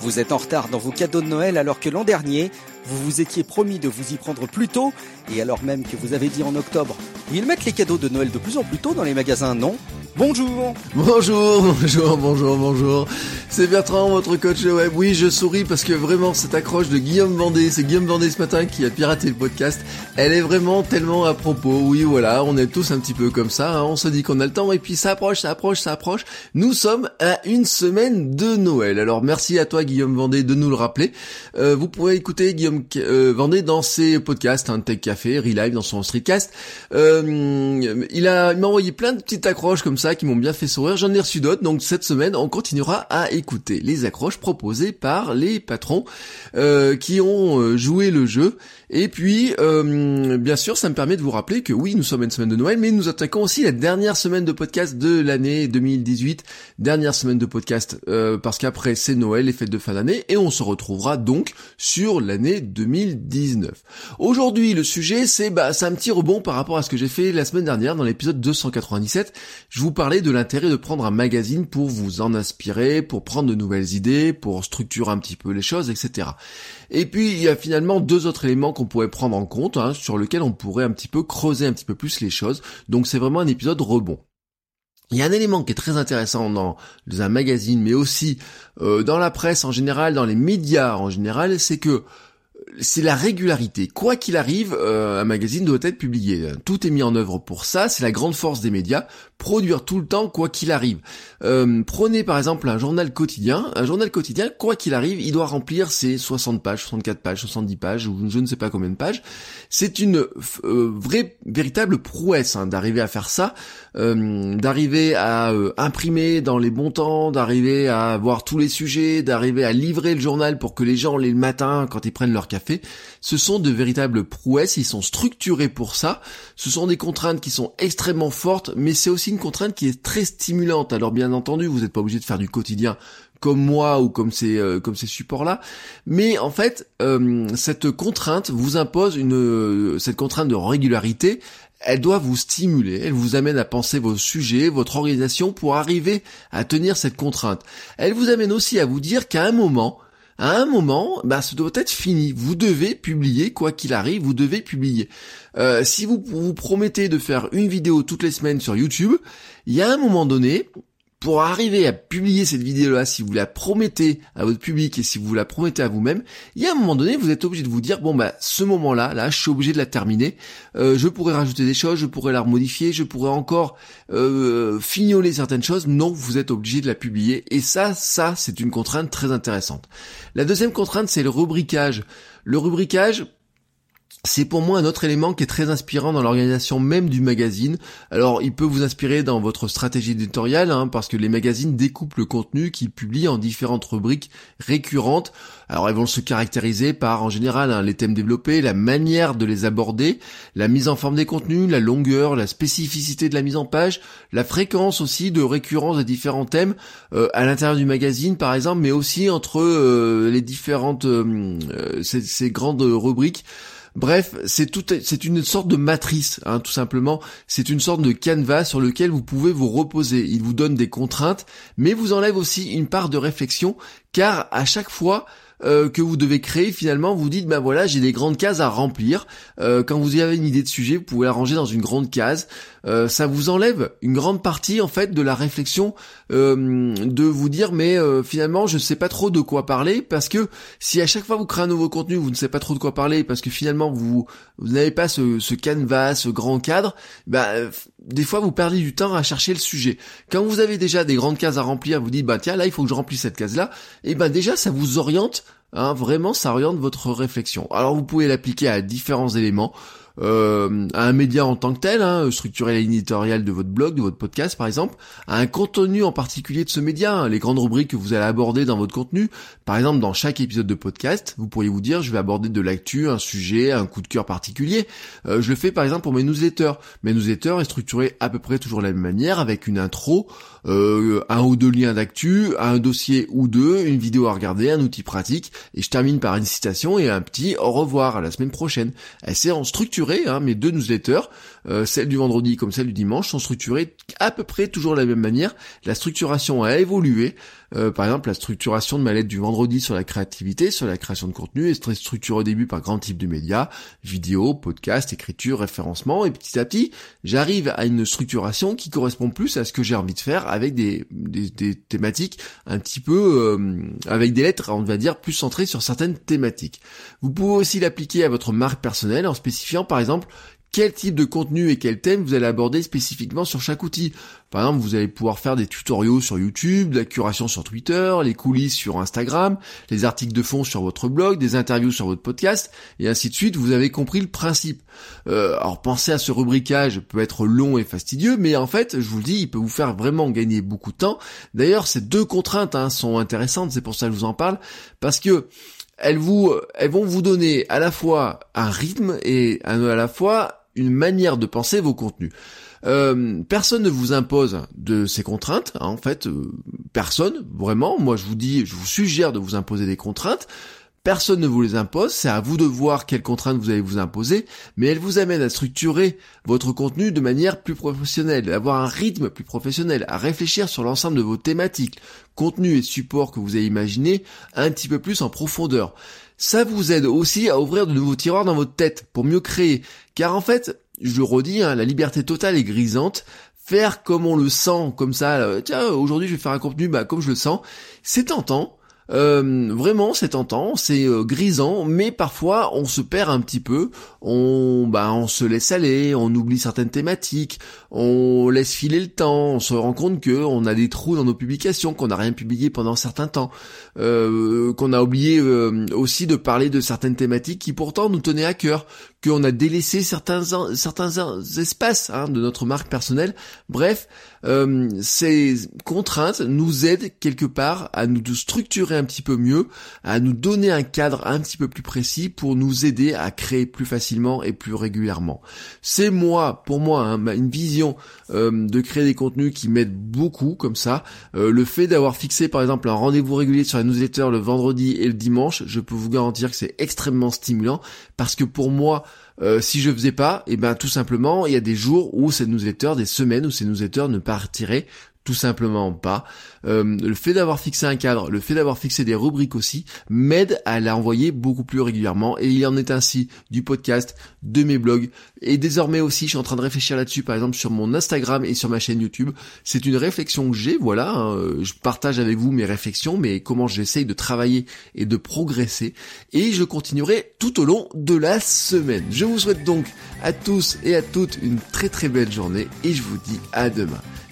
Vous êtes en retard dans vos cadeaux de Noël alors que l'an dernier, vous vous étiez promis de vous y prendre plus tôt, et alors même que vous avez dit en octobre, ils mettent les cadeaux de Noël de plus en plus tôt dans les magasins, non? Bonjour Bonjour, bonjour, bonjour, bonjour. C'est Bertrand, votre coach web. Oui, je souris parce que vraiment cette accroche de Guillaume Vendée, c'est Guillaume Vendée ce matin qui a piraté le podcast. Elle est vraiment tellement à propos. Oui, voilà, on est tous un petit peu comme ça. hein. On se dit qu'on a le temps et puis ça approche, ça approche, ça approche. Nous sommes à une semaine de Noël. Alors merci à toi Guillaume Vendée de nous le rappeler. Euh, vous pouvez écouter Guillaume euh, Vendée dans ses podcasts, hein, Tech Café, Relive, dans son streetcast. Euh, il a, il m'a envoyé plein de petites accroches comme ça qui m'ont bien fait sourire. J'en ai reçu d'autres, donc cette semaine on continuera à écouter les accroches proposées par les patrons euh, qui ont euh, joué le jeu. Et puis, euh, bien sûr, ça me permet de vous rappeler que oui, nous sommes une semaine de Noël, mais nous attaquons aussi la dernière semaine de podcast de l'année 2018, dernière semaine de podcast, euh, parce qu'après c'est Noël, les fêtes de fin d'année, et on se retrouvera donc sur l'année 2019. Aujourd'hui, le sujet, c'est bah, c'est un petit rebond par rapport à ce que j'ai fait la semaine dernière dans l'épisode 297. Je vous parlais de l'intérêt de prendre un magazine pour vous en inspirer, pour prendre de nouvelles idées, pour structurer un petit peu les choses, etc. Et puis il y a finalement deux autres éléments qu'on pourrait prendre en compte, hein, sur lesquels on pourrait un petit peu creuser un petit peu plus les choses. Donc c'est vraiment un épisode rebond. Il y a un élément qui est très intéressant dans, dans un magazine, mais aussi euh, dans la presse en général, dans les médias en général, c'est que c'est la régularité. Quoi qu'il arrive, euh, un magazine doit être publié. Tout est mis en œuvre pour ça. C'est la grande force des médias. Produire tout le temps, quoi qu'il arrive. Euh, prenez par exemple un journal quotidien. Un journal quotidien, quoi qu'il arrive, il doit remplir ses 60 pages, 64 pages, 70 pages, ou je ne sais pas combien de pages. C'est une euh, vraie, véritable prouesse hein, d'arriver à faire ça, euh, d'arriver à euh, imprimer dans les bons temps, d'arriver à voir tous les sujets, d'arriver à livrer le journal pour que les gens, les matins, quand ils prennent leur café, ce sont de véritables prouesses. Ils sont structurés pour ça. Ce sont des contraintes qui sont extrêmement fortes, mais c'est aussi une contrainte qui est très stimulante. Alors bien entendu, vous n'êtes pas obligé de faire du quotidien comme moi ou comme ces euh, comme ces supports là mais en fait euh, cette contrainte vous impose une euh, cette contrainte de régularité elle doit vous stimuler, elle vous amène à penser vos sujets, votre organisation pour arriver à tenir cette contrainte. Elle vous amène aussi à vous dire qu'à un moment, à un moment, bah, ça doit être fini. Vous devez publier, quoi qu'il arrive, vous devez publier. Euh, si vous vous promettez de faire une vidéo toutes les semaines sur YouTube, il y a un moment donné, pour arriver à publier cette vidéo-là, si vous la promettez à votre public et si vous la promettez à vous-même, il y a un moment donné, vous êtes obligé de vous dire, bon bah ce moment-là, là, je suis obligé de la terminer. Euh, je pourrais rajouter des choses, je pourrais la modifier, je pourrais encore euh, fignoler certaines choses. Non, vous êtes obligé de la publier. Et ça, ça, c'est une contrainte très intéressante. La deuxième contrainte, c'est le rubricage. Le rubricage, c'est pour moi un autre élément qui est très inspirant dans l'organisation même du magazine. Alors, il peut vous inspirer dans votre stratégie éditoriale, hein, parce que les magazines découpent le contenu qu'ils publient en différentes rubriques récurrentes. Alors, elles vont se caractériser par, en général, hein, les thèmes développés, la manière de les aborder, la mise en forme des contenus, la longueur, la spécificité de la mise en page, la fréquence aussi de récurrence des différents thèmes euh, à l'intérieur du magazine, par exemple, mais aussi entre euh, les différentes euh, ces grandes rubriques. Bref, c'est une sorte de matrice, hein, tout simplement. C'est une sorte de canevas sur lequel vous pouvez vous reposer. Il vous donne des contraintes, mais vous enlève aussi une part de réflexion, car à chaque fois, euh, que vous devez créer, finalement, vous dites, ben voilà, j'ai des grandes cases à remplir. Euh, quand vous avez une idée de sujet, vous pouvez la ranger dans une grande case. Euh, ça vous enlève une grande partie, en fait, de la réflexion, de vous dire, mais finalement, je ne sais pas trop de quoi parler, parce que si à chaque fois vous créez un nouveau contenu, vous ne savez pas trop de quoi parler, parce que finalement, vous, n'avez pas ce, ce canevas, ce grand cadre, euh, des fois, vous perdez du temps à chercher le sujet. Quand vous avez déjà des grandes cases à remplir, vous dites, bah tiens, là, il faut que je remplisse cette case-là, et ben déjà, ça vous oriente Hein, vraiment, ça oriente votre réflexion. Alors vous pouvez l'appliquer à différents éléments. Euh, à un média en tant que tel, hein, structurer la ligne éditoriale de votre blog, de votre podcast par exemple, à un contenu en particulier de ce média, hein, les grandes rubriques que vous allez aborder dans votre contenu. Par exemple, dans chaque épisode de podcast, vous pourriez vous dire, je vais aborder de l'actu, un sujet, un coup de cœur particulier. Euh, je le fais par exemple pour mes newsletters. Mes newsletters est structuré à peu près toujours de la même manière, avec une intro, euh, un ou deux liens d'actu, un dossier ou deux, une vidéo à regarder, un outil pratique, et je termine par une citation et un petit au revoir à la semaine prochaine. En hein, mes deux newsletters, euh, celle du vendredi comme celle du dimanche, sont structurées à peu près toujours de la même manière. La structuration a évolué. Euh, par exemple, la structuration de ma lettre du vendredi sur la créativité, sur la création de contenu, est très structurée au début par grand type de médias, vidéo, podcast, écriture, référencement, et petit à petit, j'arrive à une structuration qui correspond plus à ce que j'ai envie de faire avec des, des, thématiques un petit peu, euh, avec des lettres, on va dire, plus centrées sur certaines thématiques. Vous pouvez aussi l'appliquer à votre marque personnelle en spécifiant par exemple quel type de contenu et quel thème vous allez aborder spécifiquement sur chaque outil. Par exemple, vous allez pouvoir faire des tutoriaux sur YouTube, de la curation sur Twitter, les coulisses sur Instagram, les articles de fond sur votre blog, des interviews sur votre podcast, et ainsi de suite. Vous avez compris le principe. Euh, alors pensez à ce rubricage, peut être long et fastidieux, mais en fait, je vous le dis, il peut vous faire vraiment gagner beaucoup de temps. D'ailleurs, ces deux contraintes hein, sont intéressantes, c'est pour ça que je vous en parle, parce que elles vous, elles vont vous donner à la fois un rythme et à la fois une manière de penser vos contenus. Euh, personne ne vous impose de ces contraintes, hein, en fait, euh, personne, vraiment. Moi, je vous dis, je vous suggère de vous imposer des contraintes. Personne ne vous les impose, c'est à vous de voir quelles contraintes vous allez vous imposer, mais elles vous amènent à structurer votre contenu de manière plus professionnelle, à avoir un rythme plus professionnel, à réfléchir sur l'ensemble de vos thématiques, contenus et supports que vous avez imaginés un petit peu plus en profondeur. Ça vous aide aussi à ouvrir de nouveaux tiroirs dans votre tête pour mieux créer. Car en fait, je le redis, hein, la liberté totale est grisante. Faire comme on le sent, comme ça, tiens, aujourd'hui je vais faire un contenu bah, comme je le sens, c'est tentant, euh, vraiment, c'est tentant, c'est euh, grisant, mais parfois on se perd un petit peu, on, bah, on se laisse aller, on oublie certaines thématiques, on laisse filer le temps, on se rend compte que on a des trous dans nos publications, qu'on n'a rien publié pendant un certain temps, euh, qu'on a oublié aussi de parler de certaines thématiques qui pourtant nous tenaient à cœur, qu'on a délaissé certains certains espaces hein, de notre marque personnelle. Bref, euh, ces contraintes nous aident quelque part à nous structurer un petit peu mieux, à nous donner un cadre un petit peu plus précis pour nous aider à créer plus facilement et plus régulièrement. C'est moi, pour moi, hein, une vision euh, de créer des contenus qui m'aide beaucoup comme ça. Euh, le fait d'avoir fixé par exemple un rendez-vous régulier sur la newsletter le vendredi et le dimanche, je peux vous garantir que c'est extrêmement stimulant parce que pour moi, euh, si je faisais pas, et eh ben tout simplement, il y a des jours où ces newsletters, des semaines où ces newsletters ne partiraient tout simplement pas. Euh, le fait d'avoir fixé un cadre, le fait d'avoir fixé des rubriques aussi, m'aide à l'envoyer beaucoup plus régulièrement. Et il en est ainsi du podcast, de mes blogs. Et désormais aussi, je suis en train de réfléchir là-dessus, par exemple sur mon Instagram et sur ma chaîne YouTube. C'est une réflexion que j'ai, voilà. Hein. je partage avec vous mes réflexions, mais comment j'essaye de travailler et de progresser. Et je continuerai tout au long de la semaine. Je vous souhaite donc à tous et à toutes une très très belle journée et je vous dis à demain.